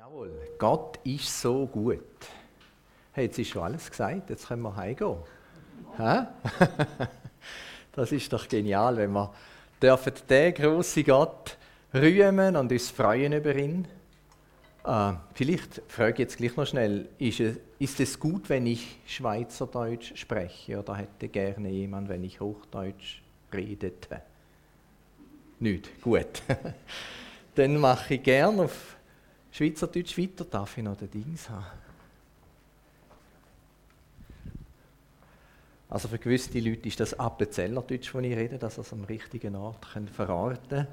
Jawohl, Gott ist so gut. Hey, jetzt ist schon alles gesagt, jetzt können wir heimgehen. Das ist doch genial, wenn wir dürfen den großen Gott rühmen und uns freuen über ihn. Äh, vielleicht frage ich jetzt gleich noch schnell, ist es, ist es gut, wenn ich Schweizerdeutsch spreche oder hätte gerne jemand, wenn ich Hochdeutsch redete? Nicht, gut. Dann mache ich gerne auf Schweizerdeutsch weiter. Darf ich noch den Dings haben? Also für gewisse Leute ist das Appenzellerdeutsch, das ich rede, dass sie es am richtigen Ort verorten können.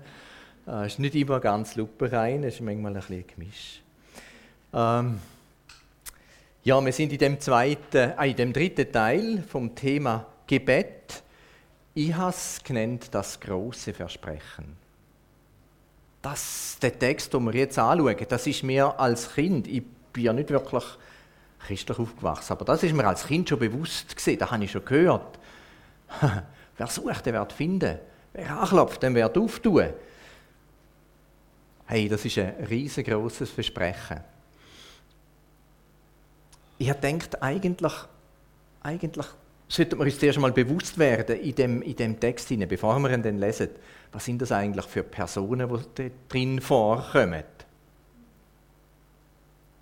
Äh, es ist nicht immer ganz luperein, es ist manchmal ein bisschen Gemisch. Ähm, ja, wir sind in dem, zweiten, äh, in dem dritten Teil vom Thema Gebet. Ich habe es genannt, das große Versprechen. Das, der Text, den wir jetzt anschauen, das ist mir als Kind, ich bin ja nicht wirklich christlich aufgewachsen. Aber das ist mir als Kind schon bewusst gewesen, das habe ich schon gehört. Wer sucht, der wird finden. Wer anklopft, der wird auftun. Hey, das ist ein riesengroßes Versprechen. Ich habe eigentlich, eigentlich sollten wir uns zuerst mal bewusst werden in dem, in dem Text, bevor wir ihn dann lesen, was sind das eigentlich für Personen, die drin vorkommen.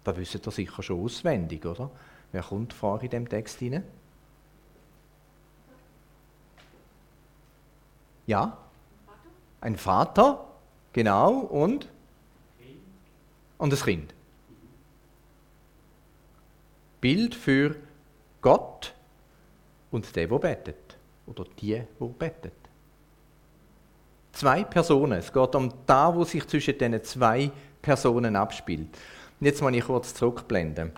Da wisst ihr sicher schon auswendig, oder? Wer kommt vor in dem Text hinein? Ja? Ein Vater, genau, und? Und das Kind. Bild für Gott und der, wo betet. Oder die, wo betet. Zwei Personen. Es geht um da, wo sich zwischen diesen zwei Personen abspielt. Und jetzt mal ich kurz zurückblenden.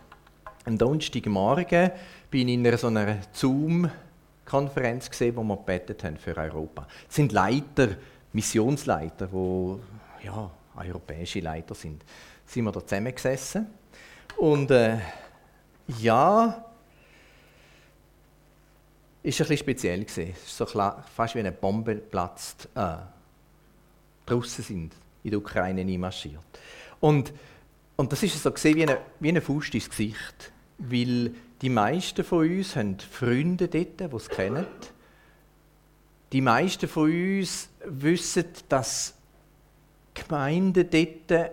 Am Donnerstagmorgen bin ich in einer so einer Zoom-Konferenz gesehen, wo wir gebetet haben für Europa. Es sind Leiter, Missionsleiter, wo ja europäische Leiter sind. Sind wir da zusammengesessen und äh, ja, ist ein bisschen speziell gewesen. Es ist so klar, fast wie eine Bombe platzt. Äh, draußen sind in der Ukraine einmarschiert. Und und das ist so gesehen wie eine, wie eine Faust ins Gesicht. Weil die meisten von uns haben Freunde dort, die es kennen. Die meisten von uns wissen, dass Gemeinden dort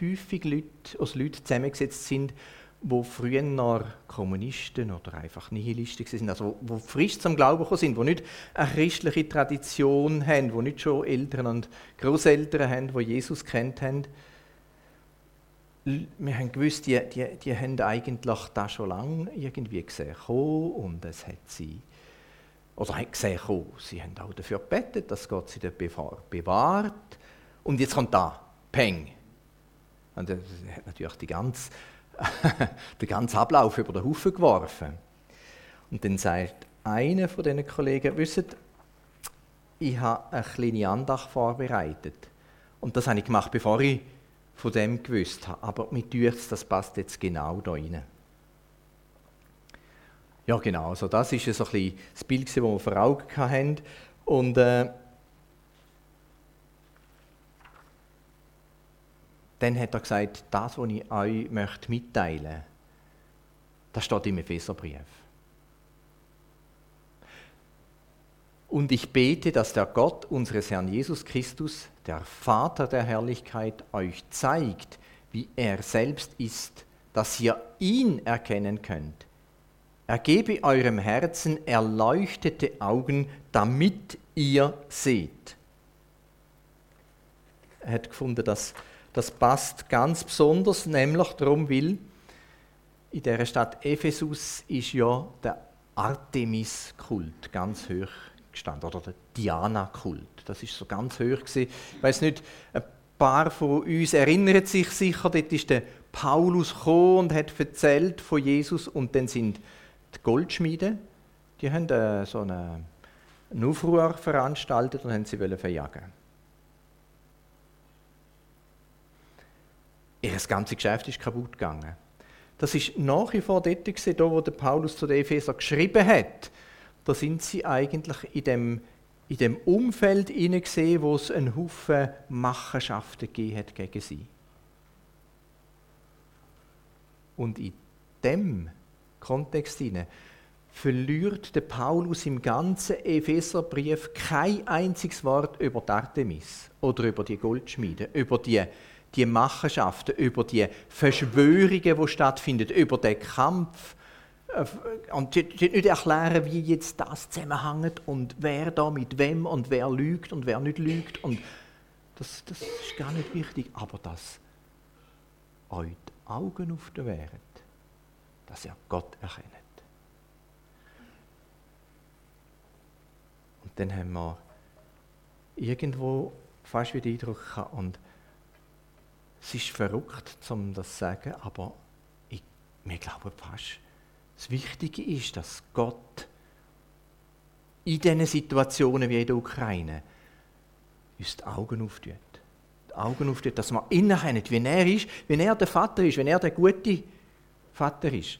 häufig Leute, also Leute zusammengesetzt sind, die früher noch Kommunisten oder einfach Nihilisten sind, also die frisch zum Glauben gekommen sind, die nicht eine christliche Tradition haben, die nicht schon Eltern und Großeltern haben, die Jesus kennt haben wir haben gewusst, die, die, die haben eigentlich das schon lange irgendwie gesehen und es hat sie, oder haben gesehen sie haben auch dafür gebetet, dass Gott sie bewahrt. Und jetzt kommt da, Peng. Und das hat natürlich die ganze, den ganzen Ablauf über den Haufen geworfen. Und dann sagt einer von diesen Kollegen, wisst ich habe eine kleine Andacht vorbereitet. Und das habe ich gemacht, bevor ich von dem gewusst habe. Aber mit Türs, das passt jetzt genau da rein. Ja, genau. Also das ist so ein bisschen das Bild, das wir vor Augen hatten. Und äh, dann hat er gesagt, das, was ich euch möchte mitteilen möchte, das steht im Epheserbrief. Und ich bete, dass der Gott unseres Herrn Jesus Christus, der Vater der Herrlichkeit, euch zeigt, wie er selbst ist, dass ihr ihn erkennen könnt. Er gebe eurem Herzen erleuchtete Augen, damit ihr seht. Er hat gefunden, dass das passt ganz besonders, nämlich darum will, in der Stadt Ephesus ist ja der Artemis-Kult ganz hoch gestanden, oder der Diana-Kult. Das ist so ganz hoch gewesen. Ich weiß nicht, ein paar von uns erinnern sich sicher, dort ist der Paulus gekommen und hat erzählt von Jesus und dann sind die Goldschmiede, die haben äh, so eine, einen Aufruhr veranstaltet und haben sie verjagen. Ihr ganzes Geschäft ist kaputt gegangen. Das ist nach wie vor dort, gewesen, wo der Paulus zu den Epheser geschrieben hat da sind sie eigentlich in dem, in dem Umfeld gesehen, wo es einen Haufen Machenschaften gegeben hat gegen sie. Und in dem Kontext hinein verliert der Paulus im ganzen Epheserbrief kein einziges Wort über Artemis oder über die Goldschmiede, über die, die Machenschaften, über die Verschwörungen, die stattfinden, über den Kampf. Äh, und nicht erklären, wie jetzt das zusammenhängt und wer da mit wem und wer lügt und wer nicht lügt. Und das, das ist gar nicht wichtig, aber dass euch die Augen öffnen werden, dass ihr Gott erkennt. Und dann haben wir irgendwo fast wieder Eindruck gehabt, und es ist verrückt, um das zu sagen, aber ich, wir glauben fast, das Wichtige ist, dass Gott in diesen Situationen wie in der Ukraine uns die Augen auftut. Die Augen auftut, dass wir innerennen, wie er ist, wie er der Vater ist, wie er der gute Vater ist.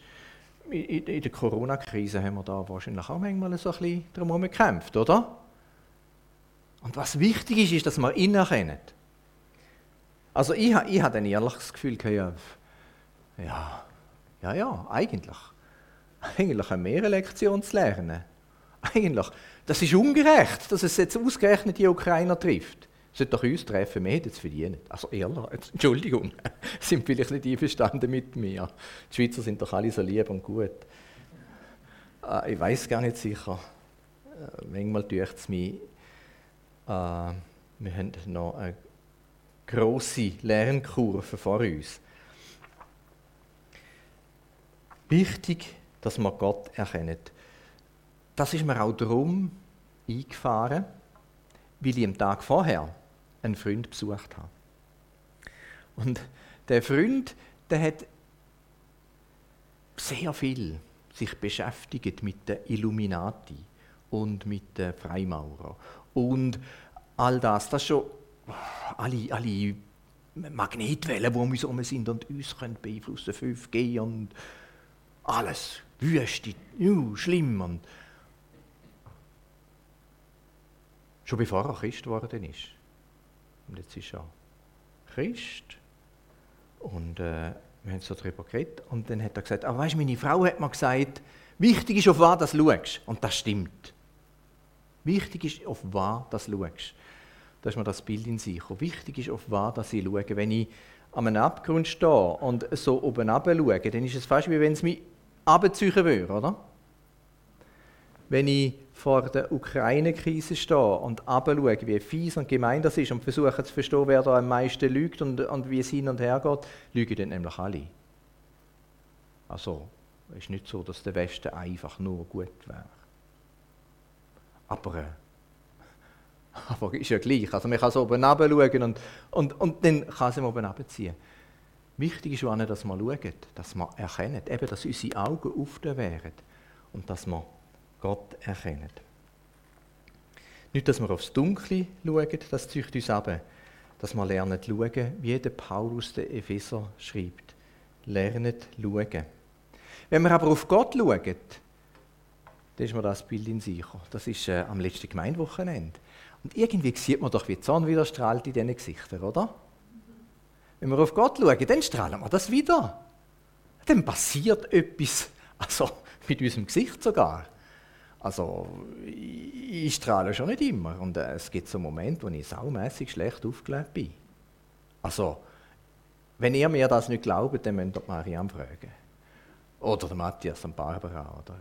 In, in der Corona-Krise haben wir da wahrscheinlich auch manchmal so ein bisschen darum gekämpft, oder? Und was wichtig ist, ist, dass wir ihn erkennen. Also ich, ich habe ein ehrliches Gefühl, ja, ja, ja, eigentlich. Eigentlich eine mehr Lektion zu lernen. Eigentlich. Das ist ungerecht, dass es jetzt ausgerechnet die Ukrainer trifft. Es sollte doch uns treffen, wir hätten es verdient. Also ehrlich, Entschuldigung, sind vielleicht nicht einverstanden mit mir. Die Schweizer sind doch alle so lieb und gut. Äh, ich weiß gar nicht sicher. Äh, manchmal tut es mich äh, wir haben noch eine grosse Lernkurve vor uns. Wichtig, dass man Gott erkennt. Das ist mir auch darum eingefahren, weil ich am Tag vorher einen Freund besucht habe. Und der Freund, der hat sehr viel sich beschäftigt mit der Illuminati und mit den Freimaurern und all das. Das schon alle, alle Magnetwellen, die um uns herum sind und uns können beeinflussen 5G und alles. Wüste, uh, schlimm. Und schon bevor er Christ geworden ist. Und jetzt ist er Christ. Und äh, wir haben so darüber geredet. Und dann hat er gesagt, aber weißt, meine Frau hat mir gesagt, wichtig ist, auf was du schaust. Und das stimmt. Wichtig ist, auf was du schaust. Da ist mir das Bild in sich. Wichtig ist, auf was ich schaue. Wenn ich an einem Abgrund stehe und so oben schaue, dann ist es fast wie wenn es mich abziehen würde, oder? Wenn ich vor der Ukraine-Krise stehe und schaue, wie fies und gemein das ist und versuche zu verstehen, wer da am meisten lügt und, und wie es hin und her geht, lügen dann nämlich alle. Also, es ist nicht so, dass der Westen einfach nur gut wäre. Aber, äh, aber ist ja gleich. Also man kann so oben schauen und, und, und dann kann sie oben runterziehen. Wichtig ist, dass wir schauen, dass wir erkennen, eben, dass unsere Augen offen wären und dass wir Gott erkennen. Nicht, dass wir aufs Dunkle schauen, das zieht uns ab, dass wir lernen schauen, wie der Paulus der Epheser schreibt. Lernen schauen. Wenn wir aber auf Gott schauen, dann ist mir das Bild in sich. Das ist äh, am letzten Gemeindewochenende. Und irgendwie sieht man doch, wie die Sonne wieder strahlt in diesen Gesichtern, oder? Wenn wir auf Gott schauen, dann strahlen wir das wieder. Dann passiert etwas, also mit unserem Gesicht sogar. Also, ich, strahle schon nicht immer. Und äh, es gibt so Momente, wo ich saumässig schlecht aufgelebt bin. Also, wenn ihr mir das nicht glaubt, dann müsst ihr Mariam fragen. Oder der Matthias und Barbara. Oder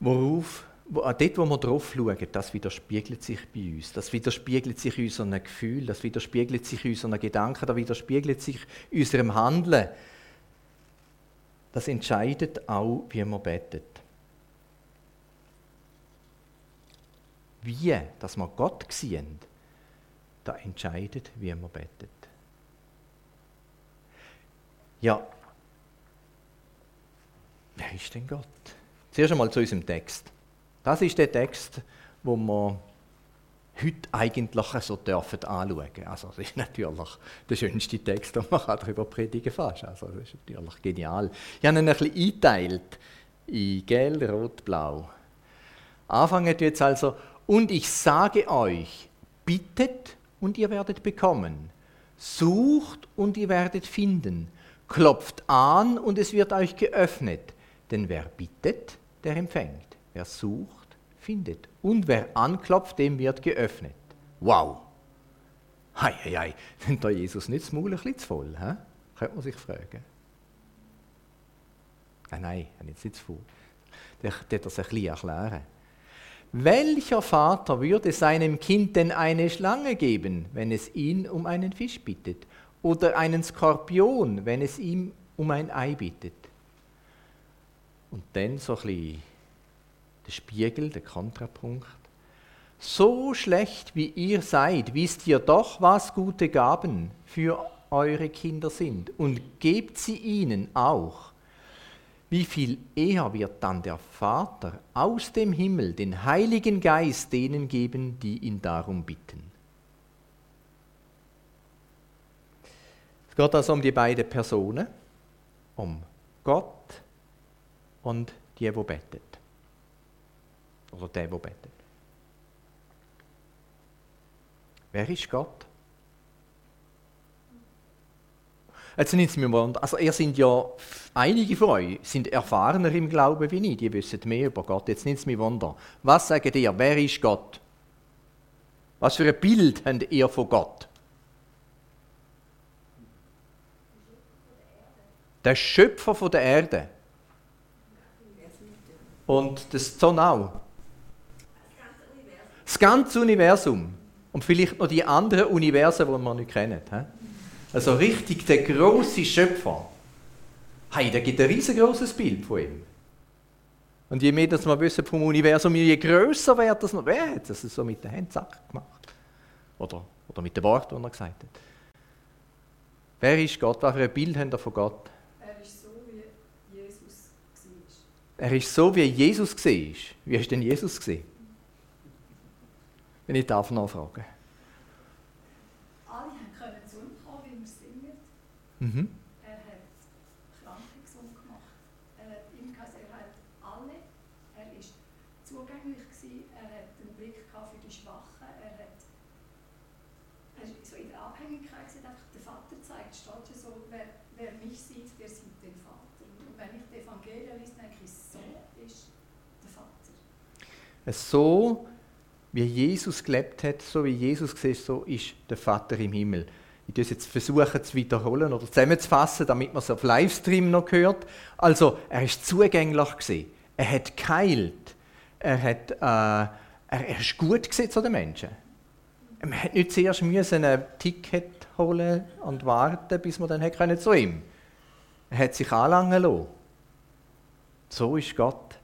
worauf, wo, dort, wo wir drauf schauen, das widerspiegelt sich bei uns. Das widerspiegelt sich unseren Gefühlen, das widerspiegelt sich unseren Gedanken, das widerspiegelt sich unserem Handeln. Das entscheidet auch, wie man betet. Wie, dass wir Gott sehen, da entscheidet, wie man betet. Ja, wer ist denn Gott? Zuerst einmal zu unserem Text. Das ist der Text, wo wir heute eigentlich so dürfen anschauen. Also das ist natürlich der schönste Text, den man darüber predigen fast. Also das ist natürlich genial. Ich habe ihn ein bisschen eingeteilt in Gelb, Rot, Blau. Anfangen jetzt also, und ich sage euch, bittet und ihr werdet bekommen. Sucht und ihr werdet finden. Klopft an und es wird euch geöffnet. Denn wer bittet, der empfängt. Wer sucht, findet. Und wer anklopft, dem wird geöffnet. Wow! Hei, hei, hei. Nimmt da Jesus nicht das Maul ein bisschen zu voll? He? Könnte man sich fragen. Ah, nein, jetzt nicht zu voll. Der wird das ein bisschen erklären. Welcher Vater würde seinem Kind denn eine Schlange geben, wenn es ihn um einen Fisch bittet? Oder einen Skorpion, wenn es ihm um ein Ei bittet? Und dann so ein bisschen der Spiegel, der Kontrapunkt. So schlecht wie ihr seid, wisst ihr doch, was gute Gaben für eure Kinder sind und gebt sie ihnen auch wie viel eher wird dann der Vater aus dem Himmel den Heiligen Geist denen geben, die ihn darum bitten. Es geht also um die beiden Personen, um Gott und die, wo bettet. Oder der, wo bettet. Wer ist Gott? Jetzt nimmt es mir wundern, also ihr sind ja, einige von euch sind erfahrener im Glauben wie ich, die wissen mehr über Gott. Jetzt nimmt es mich wunder. Was sagt ihr, wer ist Gott? Was für ein Bild habt ihr von Gott? Der Schöpfer von der Erde. Und das Zonau. Das ganze Universum. Und vielleicht noch die anderen Universen, die wir nicht kennen. Also richtig der große Schöpfer. Hey, da gibt ein riesengroßes Bild von ihm. Und je mehr dass wir wissen vom Universum, je größer wird das noch. Wer hat das so mit den Händen zack gemacht? Oder, oder mit dem Wort, das er gesagt hat. Wer ist Gott? Was für ein Bild haben wir von Gott? Er ist so, wie Jesus war. Er ist so, wie Jesus war. Wie ist denn Jesus gesehen? Wenn ich darf nachfragen. Mhm. Er hat Kranke gesund gemacht. Er hat er hat alle. Er ist zugänglich gewesen. Er hat einen Blick für die Schwachen. Er hat er ist so in der Abhängigkeit gesagt, einfach der Vater zeigt, steht ja so, wer, wer mich sieht, der sieht den Vater. Und wenn ich die Evangelien lese, denke ich, so ist der Vater. So wie Jesus gelebt hat, so wie Jesus gesehen so ist der Vater im Himmel. Ich versuche jetzt versuchen zu wiederholen oder zusammenzufassen, damit man es auf Livestream noch hört. Also, er ist zugänglich gewesen. Er hat geheilt. Er hat, äh, er, er ist gut zu den Menschen. Man hat nicht zuerst müssen ein Ticket holen und warten, bis man dann können zu ihm. Er hat sich anlangen lassen. So ist Gott.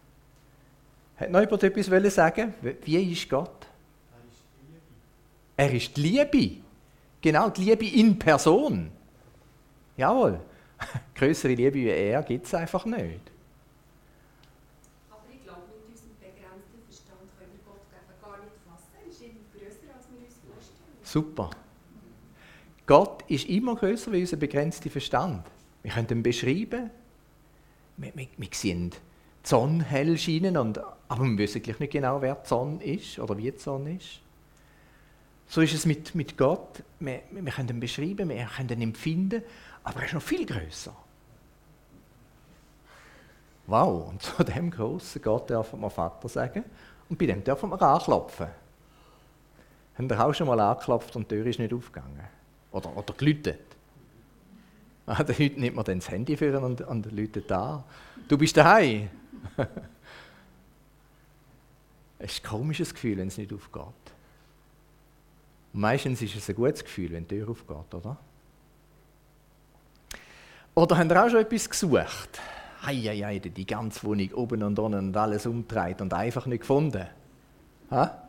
Hat noch jemand etwas sagen? Wie ist Gott? Er ist die Liebe. Er ist die Liebe. Genau, die Liebe in Person. Jawohl. Größere Liebe wie er gibt es einfach nicht. Aber ich glaube, mit unserem begrenzten Verstand können wir Gott gar nicht fassen. Er ist immer größer, als wir uns vorstellen. Super. Gott ist immer größer wie unser begrenzter Verstand. Wir können ihn beschreiben. Wir, wir, wir sehen die Sonne hell scheinen, und, aber wir wissen gleich nicht genau, wer die Sonne ist oder wie die Sonne ist. So ist es mit, mit Gott. Wir, wir können ihn beschreiben, wir können ihn empfinden, aber er ist noch viel größer. Wow, und zu dem großen Gott dürfen wir Vater sagen und bei dem dürfen wir anklopfen. Haben ihr auch schon mal angeklopft und die Tür ist nicht aufgegangen? Oder, oder gelütet? Ah, heute nimmt man dann das Handy für und, und läutet da. Du bist daheim. es ist ein komisches Gefühl, wenn es nicht aufgeht. Und meistens ist es ein gutes Gefühl, wenn die Tür aufgeht, oder? Oder habt ihr auch schon etwas gesucht? Heieiei, die ganze Wohnung oben und unten und alles umdreht und einfach nicht gefunden. Ha?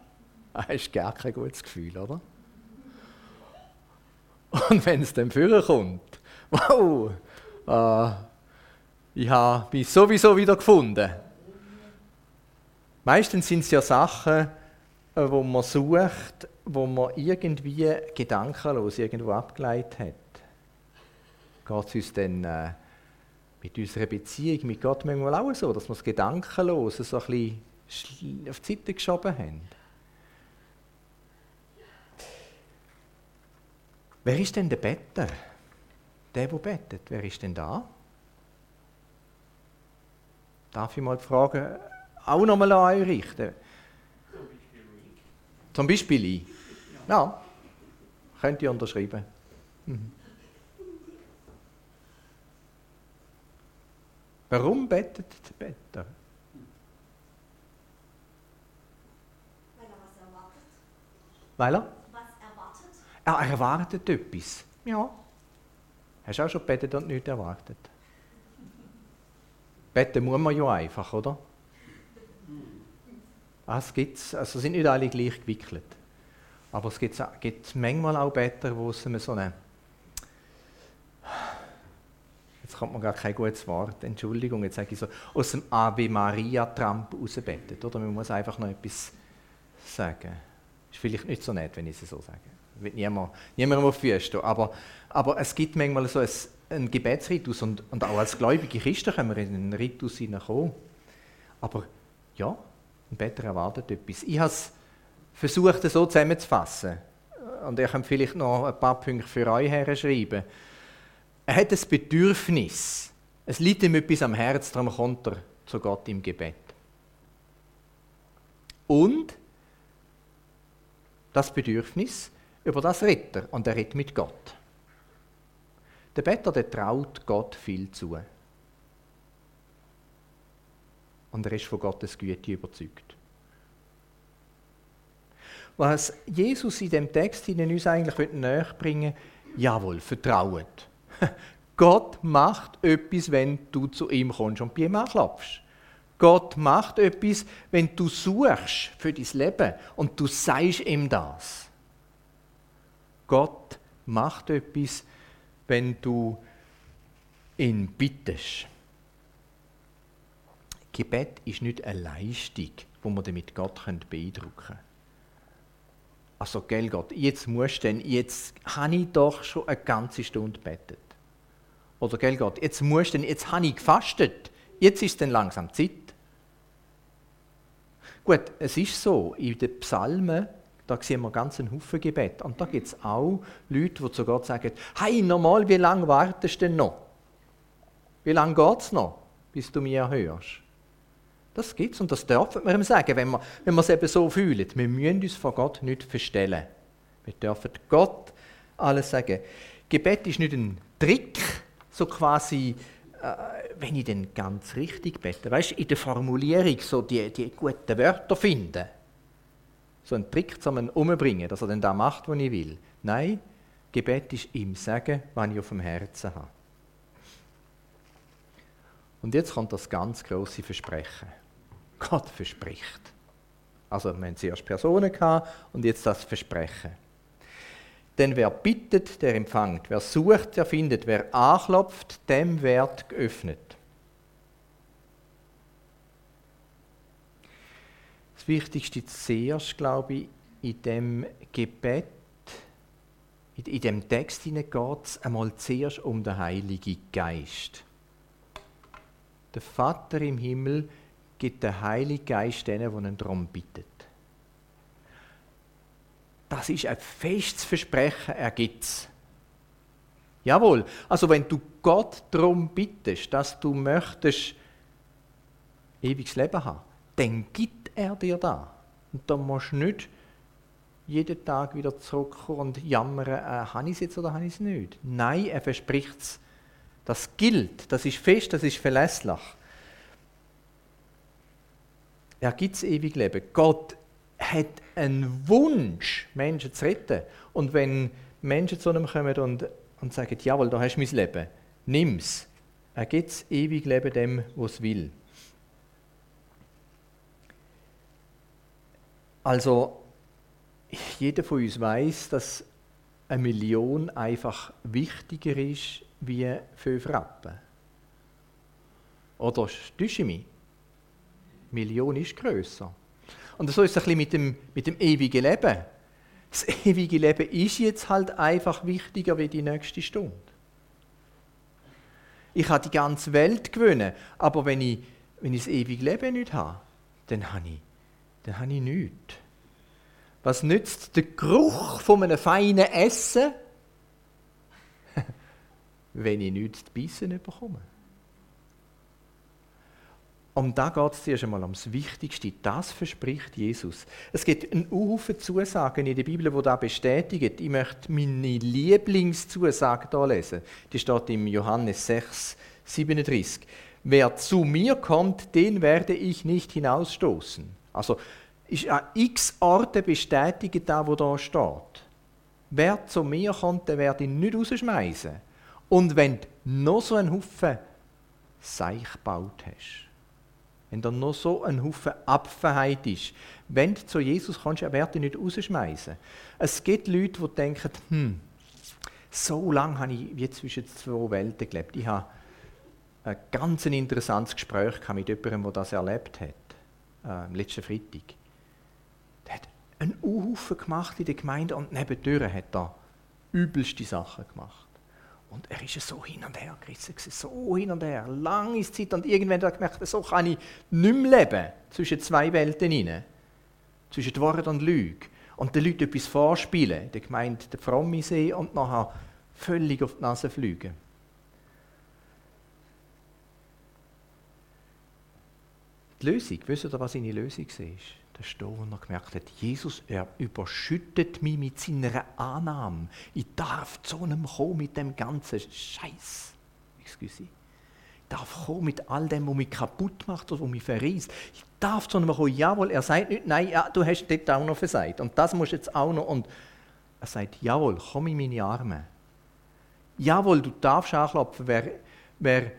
Das ist gar kein gutes Gefühl, oder? Und wenn es dann kommt, wow, äh, ich habe mich sowieso wieder gefunden. Meistens sind es ja Sachen, äh, wo man sucht, wo man irgendwie gedankenlos irgendwo abgeleitet hat. Geht es uns dann äh, mit unserer Beziehung mit Gott manchmal auch so, dass wir es gedankenlos so ein bisschen auf die Seite geschoben haben? Wer ist denn der Better? Der, der bettet. Wer ist denn da? Darf ich mal die Frage auch nochmal an euch richten? Zum Beispiel ich. Ja, könnt ihr unterschreiben. Mhm. Warum betet der Better? Weil er was erwartet. Weil er? Was erwartet? Er erwartet etwas. Ja. Hast du auch schon gebetet und nichts erwartet? Beten muss man ja einfach, oder? Ah, es gibt's, also sind nicht alle gleich gewickelt. Aber es gibt, gibt manchmal auch Better, wo es so eine. Jetzt kommt mir gar kein gutes Wort, Entschuldigung, jetzt sage ich so, aus dem Ave Maria-Tramp rausbettet, oder? Man muss einfach noch etwas sagen. Ist vielleicht nicht so nett, wenn ich es so sage. Wird niemand, niemandem auf die. Aber, aber es gibt manchmal so ein, einen Gebetsritus und, und auch als gläubige Christen können wir in einen Ritus hineinkommen. Aber ja, ein Better erwartet etwas. Ich habe es versucht, so zusammenzufassen. Und ich kann vielleicht noch ein paar Punkte für euch herschreiben. Er hat ein Bedürfnis. Es liegt ihm etwas am Herz, darum kommt er zu Gott im Gebet. Und das Bedürfnis, über das redet er. Und er redet mit Gott. Der Better, der traut Gott viel zu. Und er ist von Gottes Güte überzeugt. Was Jesus in dem Text uns eigentlich näher bringen will, jawohl, vertraut. Gott macht etwas, wenn du zu ihm kommst und bei ihm anklopfst. Gott macht etwas, wenn du suchst für dein Leben und du sagst ihm das. Gott macht etwas, wenn du ihn bittest. Gebet ist nicht eine Leistung, wo man damit Gott beeindrucken können. Also, gell Gott, jetzt musst du denn, jetzt habe ich doch schon eine ganze Stunde betet. Oder, gell Gott, jetzt musst du denn, jetzt habe ich gefastet, jetzt ist dann langsam Zeit. Gut, es ist so, in den Psalmen, da sehen wir ganz einen Haufen Gebet. Und da gibt es auch Leute, die zu Gott sagen, hey, normal, wie lange wartest du denn noch? Wie lange geht es noch, bis du mir hörst? Das gibt es und das dürfen wir ihm sagen, wenn wir, wenn wir es eben so fühlen. Wir müssen uns vor Gott nicht verstellen. Wir dürfen Gott alles sagen. Gebet ist nicht ein Trick, so quasi, äh, wenn ich den ganz richtig bete. Weißt du, in der Formulierung so die, die guten Wörter finden. So ein Trick zum umbringen, dass er dann da macht, was ich will. Nein, Gebet ist ihm sagen, was ich auf dem Herzen habe. Und jetzt kommt das ganz große Versprechen. Gott verspricht. Also wir haben zuerst Personen gehabt und jetzt das Versprechen. Denn wer bittet, der empfängt. Wer sucht, der findet. Wer anklopft, dem wird geöffnet. Das Wichtigste zuerst, glaube ich, in dem Gebet, in dem Text geht es einmal zuerst um den Heiligen Geist. Der Vater im Himmel gibt der Heilige Geist denen, die ihn darum bittet. Das ist ein festes Versprechen, er gibt es. Jawohl, also wenn du Gott darum bittest, dass du möchtest ewiges Leben haben, dann gibt er dir da. Und dann musst du nicht jeden Tag wieder zurückkommen und jammern, äh, habe ich es jetzt oder habe ich es nicht. Nein, er verspricht es. Das gilt, das ist fest, das ist verlässlich. Er gibt das ewige Leben. Gott hat einen Wunsch, Menschen zu retten. Und wenn Menschen zu ihm kommen und, und sagen, jawohl, da hast du mein Leben, nimm es. Er gibt das ewige Leben dem, was will. Also, jeder von uns weiß, dass eine Million einfach wichtiger ist wie fünf Rappen. Oder täusche ich mich? Million ist grösser. Und so ist es ein bisschen mit dem, mit dem ewigen Leben. Das ewige Leben ist jetzt halt einfach wichtiger wie die nächste Stunde. Ich habe die ganze Welt gewinnen, aber wenn ich, wenn ich das ewige Leben nicht habe, dann habe ich, dann habe ich nichts. Was nützt der Geruch von einem feinen Essen, wenn ich nichts zu beißen bekomme? Um da geht es zuerst einmal ums Wichtigste. Das verspricht Jesus. Es gibt einen Haufen Zusagen in der Bibel, die das bestätigen. Ich möchte meine Lieblingszusage hier lesen. Die steht im Johannes 6, 37. Wer zu mir kommt, den werde ich nicht hinausstoßen. Also ist an x Orten bestätigt, da wo da steht. Wer zu mir kommt, den werde ich nicht rausschmeißen. Und wenn du noch so einen Haufen Seich gebaut hast, wenn da noch so ein Haufen Abfenheit ist, wenn du zu Jesus kommst, er wird dich nicht rausschmeißen. Es gibt Leute, die denken, hm, so lange habe ich wie zwischen zwei Welten gelebt. Ich habe ein ganz interessantes Gespräch mit jemandem, der das erlebt hat, äh, letzten Freitag. Der hat einen Haufen gemacht in der Gemeinde und nebendurch hat er übelste Sachen gemacht. Und er ist so hin und her gerissen, so hin und her, lange Zeit. Und irgendwann hat er gemerkt, so kann ich nicht mehr leben, zwischen zwei Welten hinein. Zwischen Wahrheit und Lüge. Und den Leuten etwas vorspielen, der gemeint der Fromme sehen und nachher völlig auf die Nase fliegen. Die Lösung, wisst ihr, was seine Lösung war? Der Stoner gemerkt hat, Jesus, er überschüttet mich mit seiner Annahme. Ich darf zu einem kommen mit dem ganzen Scheiß. Excuse. Ich darf kommen mit all dem, was mich kaputt macht oder was mich verriest. Ich darf zu einem kommen. Jawohl, er sagt nicht, nein, ja, du hast dort auch noch versagt. Und das musst du jetzt auch noch. Und er sagt, jawohl, komm in meine Arme. Jawohl, du darfst anklopfen. Wer, wer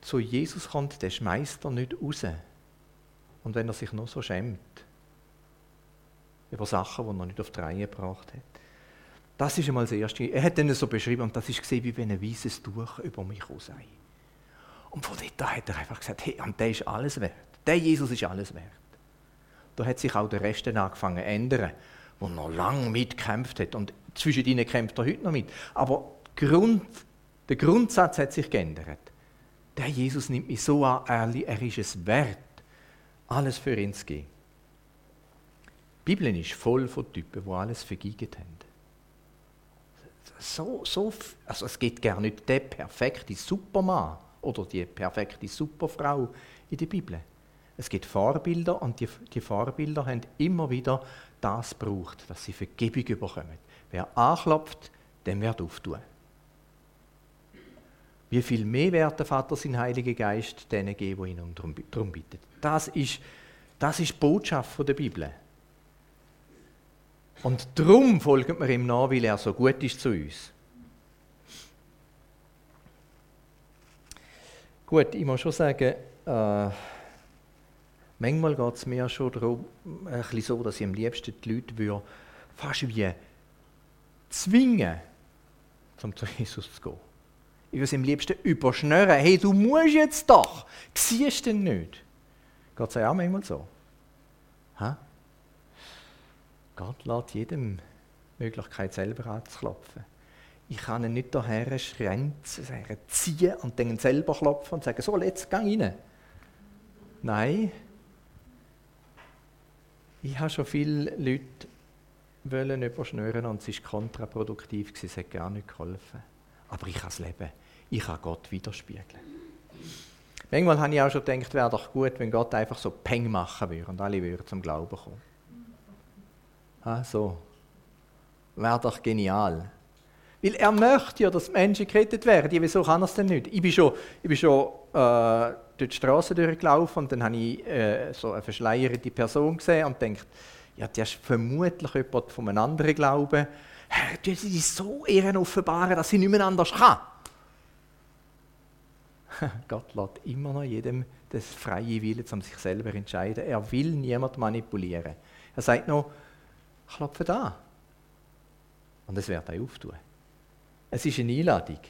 zu Jesus kommt, der schmeißt er nicht raus. Und wenn er sich noch so schämt über Sachen, die er nicht auf die Reihe gebracht hat. Das ist einmal das Erste. Er hat dann so beschrieben, und das ist gesehen, wie wenn ein weißes Tuch über mich sei. Und von dort hat er einfach gesagt, hey, und der ist alles wert. Der Jesus ist alles wert. Da hat sich auch der Rest dann angefangen zu ändern, der noch lange mitgekämpft hat. Und zwischen ihnen kämpft er heute noch mit. Aber Grund, der Grundsatz hat sich geändert. Der Jesus nimmt mich so an, er ist es wert alles für ihn zu geben. Die Bibel ist voll von Typen, die alles vergeigt haben. So, so, also es gibt gar nicht der perfekte Supermann oder die perfekte Superfrau in der Bibel. Es gibt Vorbilder und die, die Vorbilder haben immer wieder das gebraucht, dass sie Vergebung bekommen. Wer anklopft, dem wird auftun. Wie viel mehr wird der Vater sein Heiliger Geist denen geben, die ihn darum bitten. Das ist, das ist die Botschaft der Bibel. Und darum folgen wir ihm nach, weil er so gut ist zu uns. Gut, ich muss schon sagen, äh, manchmal geht es mir schon darum, ein bisschen so, dass ich am liebsten die Leute würde, fast wie zwingen, zum zu Jesus zu gehen. Ich würde es am liebsten überschnüren. Hey, du musst jetzt doch. Siehst du denn nicht? Geht es auch manchmal so? Ha? Gott lässt jedem die Möglichkeit, selber anzuklopfen. Ich kann ihn nicht daher schränzen, sagen, ziehen und dann selber klopfen und sagen, so, jetzt geh rein. Nein. Ich habe schon viele Leute wollen überschnüren und es war kontraproduktiv, es hat gar nicht geholfen. Aber ich kann es leben. Ich kann Gott widerspiegeln. Manchmal habe ich auch schon gedacht, wäre doch gut, wenn Gott einfach so Peng machen würde und alle würden zum Glauben kommen. Ah, so. Wäre doch genial. Weil er möchte ja, dass Menschen gerettet werden. Ja, wieso kann er es denn nicht? Ich bin schon, ich bin schon äh, durch die Straße durchgelaufen und dann habe ich äh, so eine verschleierte Person gesehen und denkt, ja, die ist vermutlich jemand von einem anderen Glauben. Herr, du sie so ehren offenbaren, dass sie nicht mehr anders kann. Gott lässt immer noch jedem das freie Wille, um sich selber entscheiden. Er will niemand manipulieren. Er sagt noch, klopfe da. Und es wird euch auftun. Es ist eine Einladung.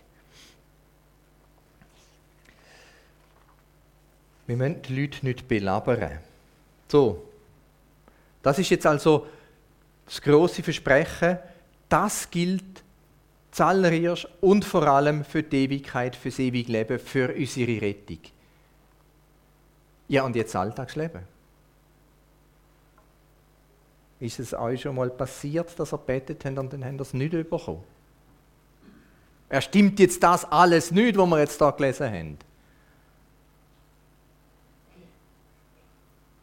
Wir müssen die Leute nicht belabern. So, das ist jetzt also das große Versprechen. Das gilt zuallererst und vor allem für die Ewigkeit, für das ewige Leben, für unsere Rettung. Ja, und jetzt Alltagsleben. Ist es euch schon mal passiert, dass ihr betet habt und dann habt ihr es nicht bekommen? Ja, stimmt jetzt das alles nicht, was wir jetzt da gelesen haben?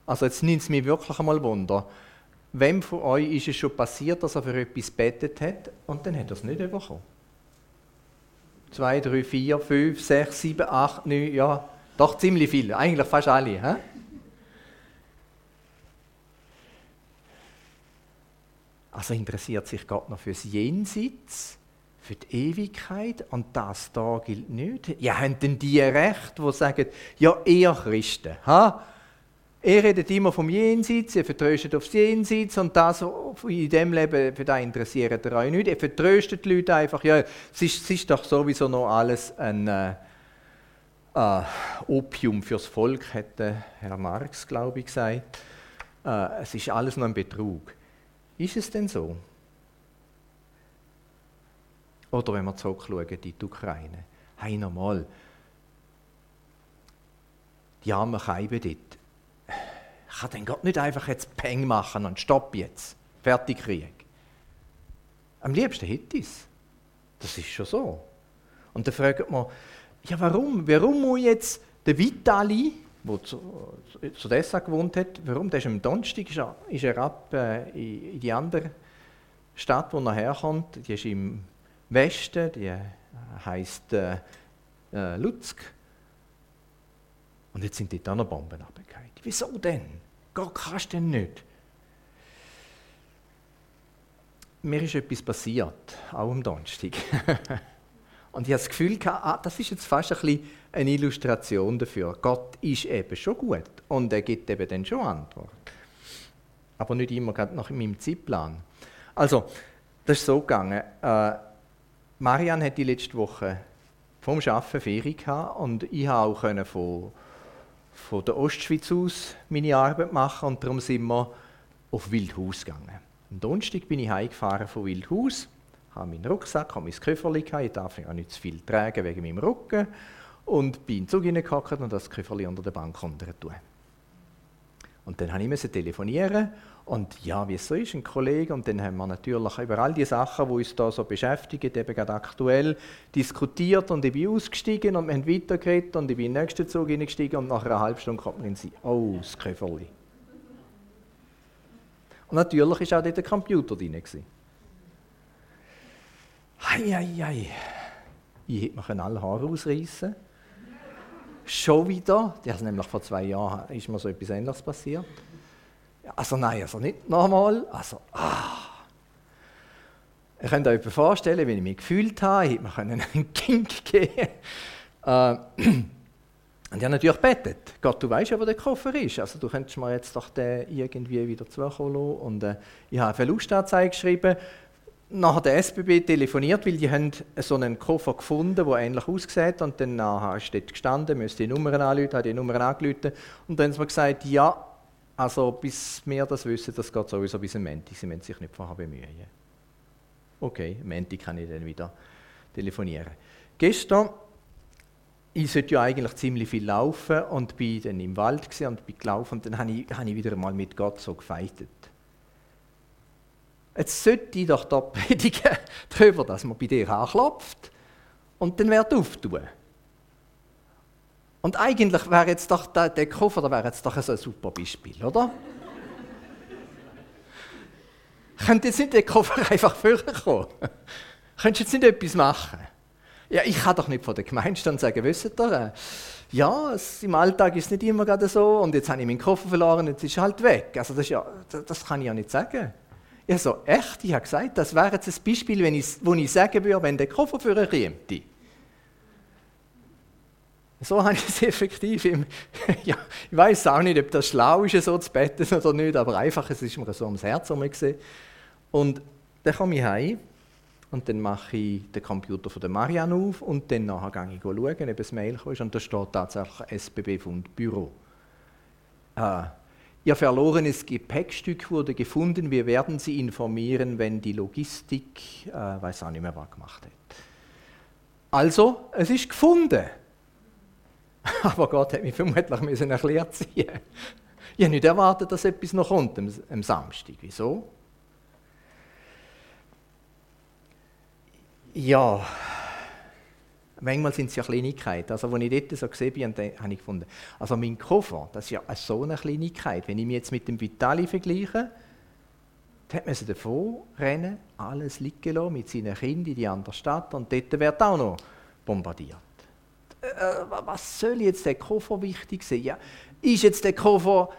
Also jetzt nimmt es mich wirklich einmal Wunder. Wem von euch ist es schon passiert, dass er für etwas betet hat und dann hat er es nicht bekommen? Zwei, drei, vier, fünf, sechs, sieben, acht, neun, ja, doch ziemlich viele, eigentlich fast alle. He? Also interessiert sich Gott noch fürs Jenseits, für die Ewigkeit und das da gilt nicht. Ja, haben denn die Recht, die sagen, ja, ihr Christen, ha? Er redet immer vom Jenseits, er vertröstet aufs Jenseits und das in dem Leben, für das interessiert er euch nicht. Er vertröstet die Leute einfach, ja, es ist, es ist doch sowieso noch alles ein äh, äh, Opium fürs Volk, hätte Herr Marx, glaube ich, gesagt. Äh, es ist alles nur ein Betrug. Ist es denn so? Oder wenn wir zurückschauen in die Ukraine. Hey, nochmal. Die armen Scheiben dort kann denn Gott nicht einfach jetzt Peng machen und Stopp jetzt, fertig Krieg? Am liebsten hätte es. Das ist schon so. Und dann fragt man, ja warum? Warum muss jetzt der Vitali, der zu, zu Dessa gewohnt hat, warum? Der ist am Donnerstag ist er, ab äh, in die andere Stadt, wo er herkommt. Die ist im Westen, die heißt äh, äh, Luzk. Und jetzt sind dort auch noch Bomben abgefallen. Wieso denn? Gott kannst du denn nicht? Mir ist etwas passiert, auch am Donnerstag. Und ich habe das Gefühl, ah, das ist jetzt fast ein bisschen eine Illustration dafür. Gott ist eben schon gut und er gibt eben dann schon Antwort. Aber nicht immer gerade nach meinem Zeitplan. Also, das ist so gegangen. Äh, Marianne hat die letzte Woche vom Arbeiten Ferien gehabt und ich habe auch von von der Ostschweiz aus meine Arbeit machen und darum sind wir auf Wildhaus gegangen. Am Donnerstag bin ich heimgefahren von Wildhaus, habe meinen Rucksack, habe mein Köfferli gehabt, ich darf ja nicht zu viel tragen wegen meinem Rücken und bin in den Zug hineingehockt und das Köfferli unter der Bank runter tun. Und dann musste ich telefonieren und ja, wie es so ist, ein Kollege, und dann haben wir natürlich über all die Sachen, die uns da so beschäftigen, eben gerade aktuell, diskutiert und ich bin ausgestiegen und wir haben weitergeredet und ich bin in den nächsten Zug hineingestiegen und nach einer halben Stunde kommt man in sie, oh, das Käferli. Und natürlich war auch dort der Computer drin. Hei, hei, hei. Ich hätte mir alle Haare ausreißen Schon wieder, das ist nämlich vor zwei Jahren ist mir so etwas Ähnliches passiert. Also nein, also nicht nochmal. Also, ah. Ihr könnt euch vorstellen, wie ich mich gefühlt habe. Ich hätte mir einen Kink geben äh, Und ich habe natürlich betet. Gott, du weißt ja, wo der Koffer ist. Also du könntest mir jetzt doch den irgendwie wieder zukommen lassen. Und äh, ich habe eine Verlustanzeige geschrieben. Nachher der SBB telefoniert, weil die haben so einen Koffer gefunden, der ähnlich aussieht. Und dann nachher ist dort gestanden, müsste die Nummern anrufen, habe die Nummern angerufen. Und dann haben sie mir gesagt, ja, also bis wir das wissen, das geht sowieso bis am Montag. Sie müssen sich nicht vorher bemühen. Okay, am Montag kann ich dann wieder telefonieren. Gestern, ich sollte ja eigentlich ziemlich viel laufen und bin dann im Wald und bin gelaufen und dann habe ich, habe ich wieder mal mit Gott so gefeitet. Jetzt sollte ich doch da predigen darüber, dass man bei dir anklopft und dann wird auftun. Und eigentlich wäre jetzt doch der, der Koffer, wäre jetzt doch ein super Beispiel, oder? Könnte jetzt nicht der Koffer einfach vorkommen? Könntest du jetzt nicht etwas machen? Ja, ich kann doch nicht von der Gemeinstand sagen, wisst ihr, äh, ja, es, im Alltag ist es nicht immer gerade so und jetzt habe ich meinen Koffer verloren, jetzt ist er halt weg. Also das, ja, das kann ich ja nicht sagen. Ja, so echt, ich habe gesagt, das wäre jetzt ein Beispiel, wenn ich, wo ich sagen würde, wenn der Koffer für ihn käme. So habe ich es effektiv im, ja, ich weiß auch nicht, ob das schlau ist, so zu betten oder nicht, aber einfach, es ist mir so ums Herz gesehen. Und dann komme ich heim und dann mache ich den Computer von der Marianne auf und dann nachher gehe ich schauen, ob das Mail ist und da steht tatsächlich SBB Fund Büro. Äh, Ihr verlorenes Gepäckstück wurde gefunden. Wir werden Sie informieren, wenn die Logistik, äh, weiß auch nicht mehr, was gemacht hat. Also, es ist gefunden. Aber Gott hat mich vermutlich müssen erklärt ziehen. Ich habe nicht erwartet, dass etwas noch kommt am, am Samstag. Wieso? Ja, Manchmal sind es ja Kleinigkeiten. Also, als ich dort so gesehen bin, habe ich gefunden, also mein Koffer, das ist ja so eine Kleinigkeit. Wenn ich mich jetzt mit dem Vitali vergleiche, dann hat man davor rennen, alles liegen lassen, mit seinen Kindern in die andere Stadt und dort wird auch noch bombardiert. Äh, was soll jetzt der Koffer wichtig sein? Ja, ist jetzt der Koffer,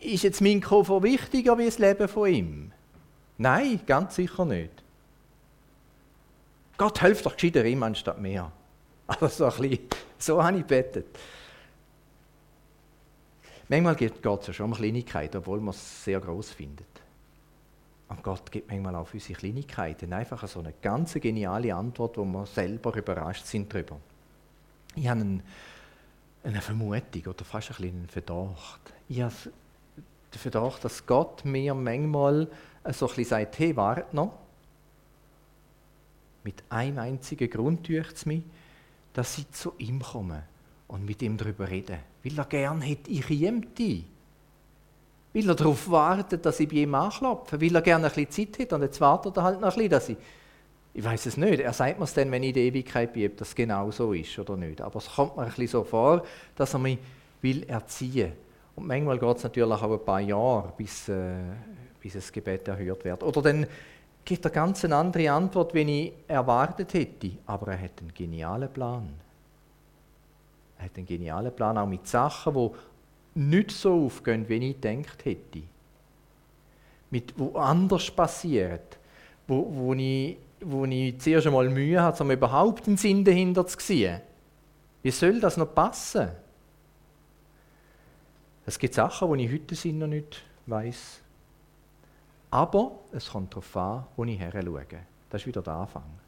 ist jetzt mein Koffer wichtiger wie das Leben von ihm? Nein, ganz sicher nicht. Gott hilft doch gescheiter ihm anstatt mir. Also so, ein bisschen, so habe ich gebetet. Manchmal geht es ja schon Kleinigkeiten, obwohl man es sehr groß findet. Und Gott gibt manchmal auf unsere Kleinigkeiten einfach so eine ganz geniale Antwort, wo wir selber überrascht sind darüber. Ich habe eine Vermutung oder fast ein einen Verdacht. Ich habe den Verdacht, dass Gott mir manchmal so bisschen sagt, hey, wart noch. Mit einem einzigen Grund durch es mich, dass ich zu ihm komme und mit ihm darüber rede. Weil er gern hätte, ich die. Weil er darauf wartet, dass ich bei ihm anklopfe. Weil er gerne ein bisschen Zeit hat. Und jetzt wartet er halt noch ein bisschen, dass ich. Ich weiß es nicht. Er sagt mir es dann, wenn ich in die Ewigkeit bin, ob das genau so ist oder nicht. Aber es kommt mir ein bisschen so vor, dass er mich will erziehen Und manchmal geht es natürlich auch ein paar Jahre, bis, äh, bis das Gebet erhört wird. Oder dann gibt er ganz eine andere Antwort, wenn ich erwartet hätte. Aber er hat einen genialen Plan. Er hat einen genialen Plan, auch mit Sachen, die nicht so aufgehen, wie ich gedacht hätte. Mit, wo anders passiert, wo, wo, ich, wo ich zuerst einmal Mühe habe, um überhaupt einen Sinn dahinter zu sehen. Wie soll das noch passen? Es gibt Sachen, die ich heute noch nicht weiß. Aber es kommt darauf an, wo ich her schaue. Das ist wieder der Anfang.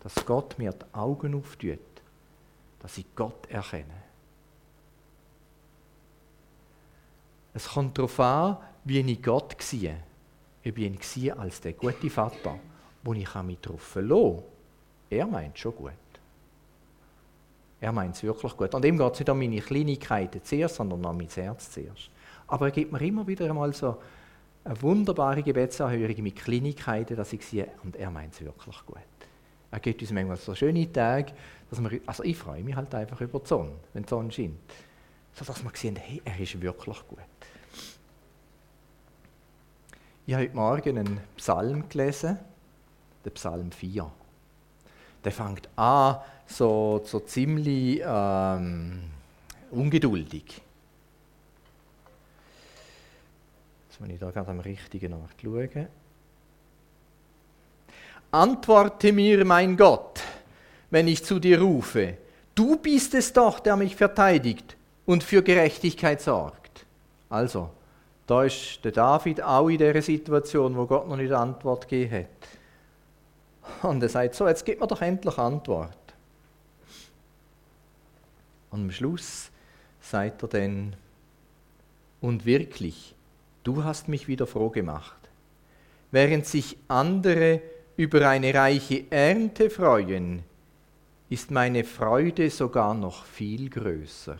Dass Gott mir die Augen auftut, dass ich Gott erkenne. Es kommt darauf an, wie ich Gott sehe. Ob ich ihn als der gute Vater, wo ich mich darauf verlassen. Er meint schon gut. Er meint es wirklich gut. Und ihm geht es nicht um meine Kleinigkeiten zuerst, sondern um mein Herz zuerst. Aber er gibt mir immer wieder einmal so eine wunderbare Gebetserhörung mit Kleinigkeiten, dass ich sehe, und er meint es wirklich gut. Er gibt uns manchmal so schöne Tage, dass wir, also ich freue mich halt einfach über die Sonne, wenn die Sonne scheint. So dass wir sehen, hey, er ist wirklich gut. Ich habe heute Morgen einen Psalm gelesen, den Psalm 4. Der fängt an, so, so ziemlich ähm, ungeduldig. Jetzt muss ich da gerade am richtigen Ort schauen. Antworte mir, mein Gott, wenn ich zu dir rufe. Du bist es doch, der mich verteidigt und für Gerechtigkeit sorgt. Also, da ist der David auch in der Situation, wo Gott noch nicht Antwort gegeben hat. Und er sagt so, jetzt gib mir doch endlich Antwort. Und am Schluss sagt er dann, und wirklich, du hast mich wieder froh gemacht. Während sich andere über eine reiche Ernte freuen, ist meine Freude sogar noch viel größer.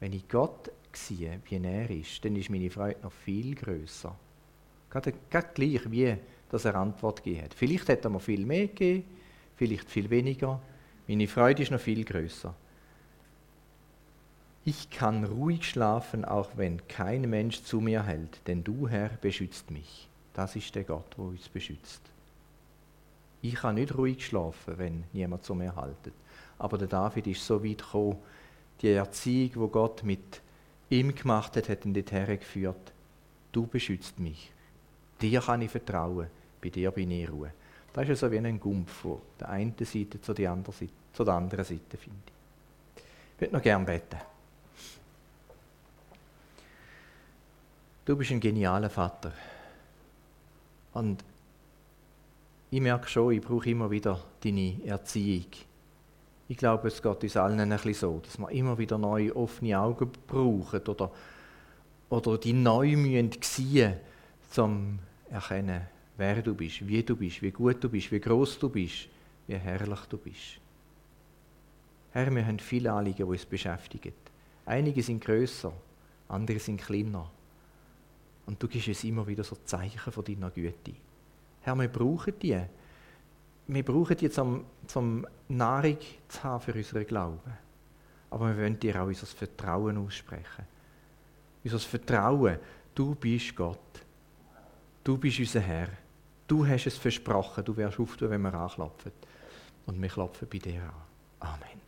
Wenn ich Gott sehe, wie er ist, dann ist meine Freude noch viel größer. Gerade, gerade gleich wie, dass er Antwort gegeben hat. Vielleicht hätte er mir viel mehr gegeben, vielleicht viel weniger. Meine Freude ist noch viel größer. Ich kann ruhig schlafen, auch wenn kein Mensch zu mir hält, denn du, Herr, beschützt mich. Das ist der Gott, der uns beschützt. Ich kann nicht ruhig schlafen, wenn niemand zu mir hält. Aber der David ist so weit gekommen, die Erziehung, wo Gott mit ihm gemacht hat, hat ihn dorthin geführt. Du beschützt mich. Dir kann ich vertrauen. Bei dir bin ich in Ruhe. Das ist ja so wie ein Gumpf von der einen Seite zu der anderen Seite, zu der anderen Seite finde ich. Ich würde noch gerne beten. Du bist ein genialer Vater. Und ich merke schon, ich brauche immer wieder deine Erziehung. Ich glaube, es geht uns allen ein bisschen so, dass wir immer wieder neue offene Augen brauchen oder, oder die neu müssen sehen, um erkennen, wer du bist, wie du bist, wie gut du bist, wie groß du bist, wie herrlich du bist. Herr, wir haben viele Anliegen, die uns beschäftigen. Einige sind größer, andere sind kleiner. Und du gibst uns immer wieder so Zeichen von deiner Güte. Herr, wir brauchen die. wir brauchen die zum, zum Nahrung zu haben für unseren Glauben. Aber wir wollen dir auch unser Vertrauen aussprechen. Unser Vertrauen, du bist Gott. Du bist unser Herr. Du hast es versprochen, du wirst auftun, wenn wir anklopfen. Und wir klopfen bei dir an. Amen.